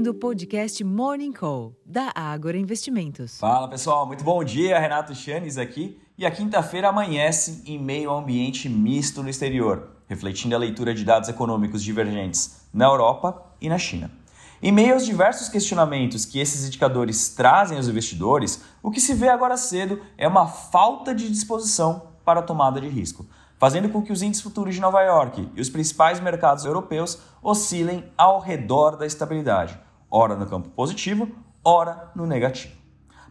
ouvindo o podcast Morning Call, da Ágora Investimentos. Fala pessoal, muito bom dia. Renato Chanes aqui. E a quinta-feira amanhece em meio a um ambiente misto no exterior, refletindo a leitura de dados econômicos divergentes na Europa e na China. Em meio aos diversos questionamentos que esses indicadores trazem aos investidores, o que se vê agora cedo é uma falta de disposição para a tomada de risco fazendo com que os índices futuros de Nova York e os principais mercados europeus oscilem ao redor da estabilidade, ora no campo positivo, ora no negativo.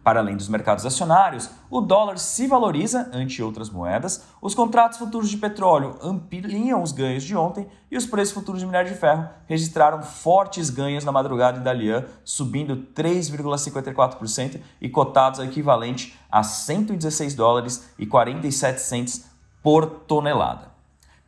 Para além dos mercados acionários, o dólar se valoriza ante outras moedas, os contratos futuros de petróleo ampliam os ganhos de ontem e os preços futuros de minério de ferro registraram fortes ganhos na madrugada em Dalian, subindo 3,54% e cotados ao equivalente a 116 dólares e 47 centes por tonelada.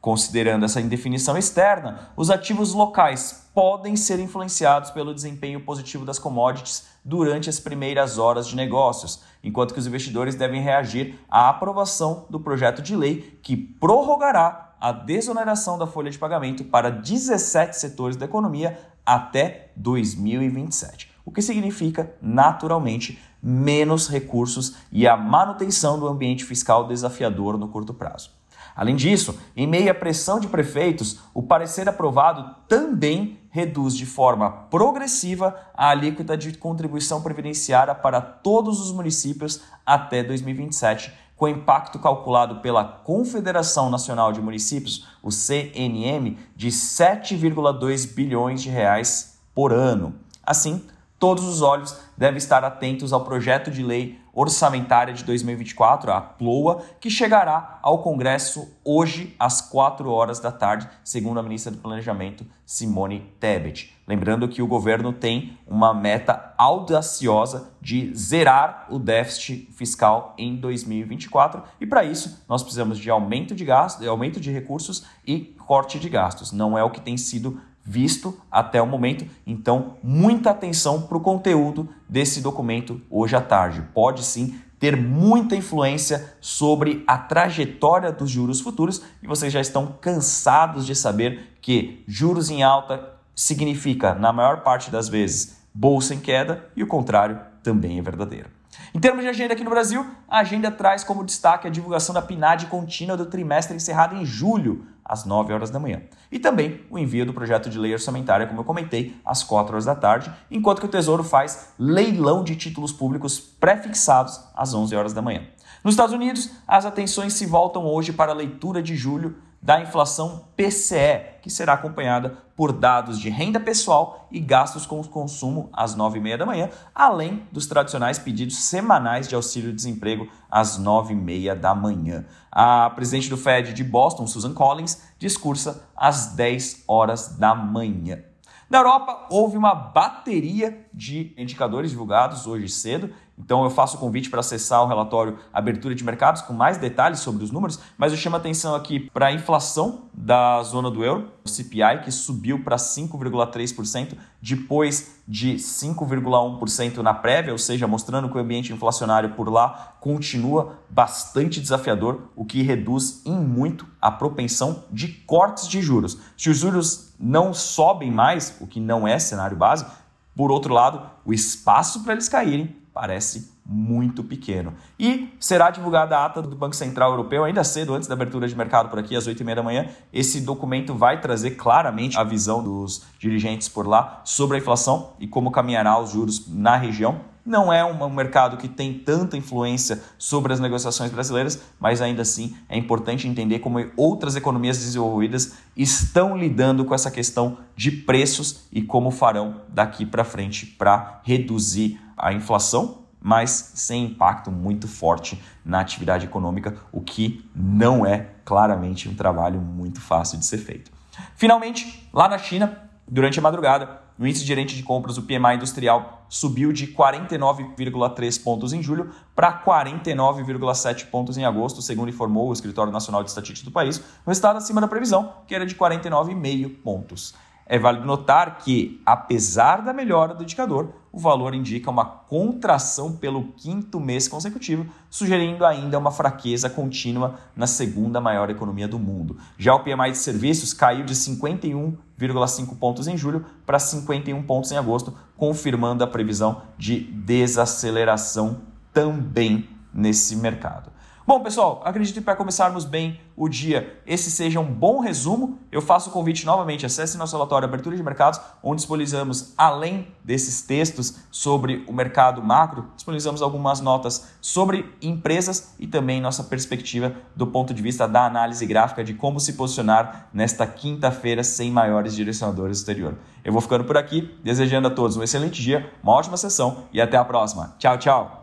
Considerando essa indefinição externa, os ativos locais podem ser influenciados pelo desempenho positivo das commodities durante as primeiras horas de negócios, enquanto que os investidores devem reagir à aprovação do projeto de lei que prorrogará a desoneração da folha de pagamento para 17 setores da economia até 2027, o que significa, naturalmente, menos recursos e a manutenção do ambiente fiscal desafiador no curto prazo. Além disso, em meio à pressão de prefeitos, o parecer aprovado também reduz de forma progressiva a alíquota de contribuição previdenciária para todos os municípios até 2027, com impacto calculado pela Confederação Nacional de Municípios, o CNM, de 7,2 bilhões de reais por ano. Assim, todos os olhos devem estar atentos ao projeto de lei orçamentária de 2024, a PLOA, que chegará ao Congresso hoje às 4 horas da tarde, segundo a ministra do Planejamento, Simone Tebet. Lembrando que o governo tem uma meta audaciosa de zerar o déficit fiscal em 2024 e para isso nós precisamos de aumento de gastos, aumento de recursos e corte de gastos. Não é o que tem sido visto até o momento. Então, muita atenção para o conteúdo desse documento hoje à tarde. Pode sim ter muita influência sobre a trajetória dos juros futuros e vocês já estão cansados de saber que juros em alta significa, na maior parte das vezes, bolsa em queda e o contrário também é verdadeiro. Em termos de agenda aqui no Brasil, a agenda traz como destaque a divulgação da PNAD contínua do trimestre encerrado em julho, às 9 horas da manhã. E também o envio do projeto de lei orçamentária, como eu comentei, às 4 horas da tarde, enquanto que o Tesouro faz leilão de títulos públicos pré-fixados às 11 horas da manhã. Nos Estados Unidos, as atenções se voltam hoje para a leitura de julho da inflação PCE, que será acompanhada por dados de renda pessoal e gastos com consumo às 9h30 da manhã, além dos tradicionais pedidos semanais de auxílio-desemprego às 9h30 da manhã. A presidente do Fed de Boston, Susan Collins, discursa às 10 horas da manhã. Na Europa, houve uma bateria de indicadores divulgados hoje cedo. Então, eu faço o convite para acessar o relatório Abertura de Mercados com mais detalhes sobre os números, mas eu chamo a atenção aqui para a inflação da zona do euro, o CPI, que subiu para 5,3%, depois de 5,1% na prévia, ou seja, mostrando que o ambiente inflacionário por lá continua bastante desafiador, o que reduz em muito a propensão de cortes de juros. Se os juros não sobem mais, o que não é cenário base, por outro lado, o espaço para eles caírem parece muito pequeno. E será divulgada a ata do Banco Central Europeu ainda cedo, antes da abertura de mercado por aqui, às 8h30 da manhã. Esse documento vai trazer claramente a visão dos dirigentes por lá sobre a inflação e como caminhará os juros na região. Não é um mercado que tem tanta influência sobre as negociações brasileiras, mas ainda assim é importante entender como outras economias desenvolvidas estão lidando com essa questão de preços e como farão daqui para frente para reduzir a inflação, mas sem impacto muito forte na atividade econômica, o que não é claramente um trabalho muito fácil de ser feito. Finalmente, lá na China, durante a madrugada, o índice gerente de compras, o PMI industrial, subiu de 49,3 pontos em julho para 49,7 pontos em agosto, segundo informou o Escritório Nacional de Estatística do país, o resultado acima da previsão, que era de 49,5 pontos. É válido notar que, apesar da melhora do indicador, o valor indica uma contração pelo quinto mês consecutivo, sugerindo ainda uma fraqueza contínua na segunda maior economia do mundo. Já o PMI de serviços caiu de 51,5 pontos em julho para 51 pontos em agosto, confirmando a previsão de desaceleração também nesse mercado. Bom, pessoal, acredito que para começarmos bem o dia, esse seja um bom resumo. Eu faço o convite novamente, acesse nosso relatório Abertura de Mercados, onde disponibilizamos, além desses textos sobre o mercado macro, disponibilizamos algumas notas sobre empresas e também nossa perspectiva do ponto de vista da análise gráfica de como se posicionar nesta quinta-feira sem maiores direcionadores exterior. Eu vou ficando por aqui, desejando a todos um excelente dia, uma ótima sessão e até a próxima. Tchau, tchau!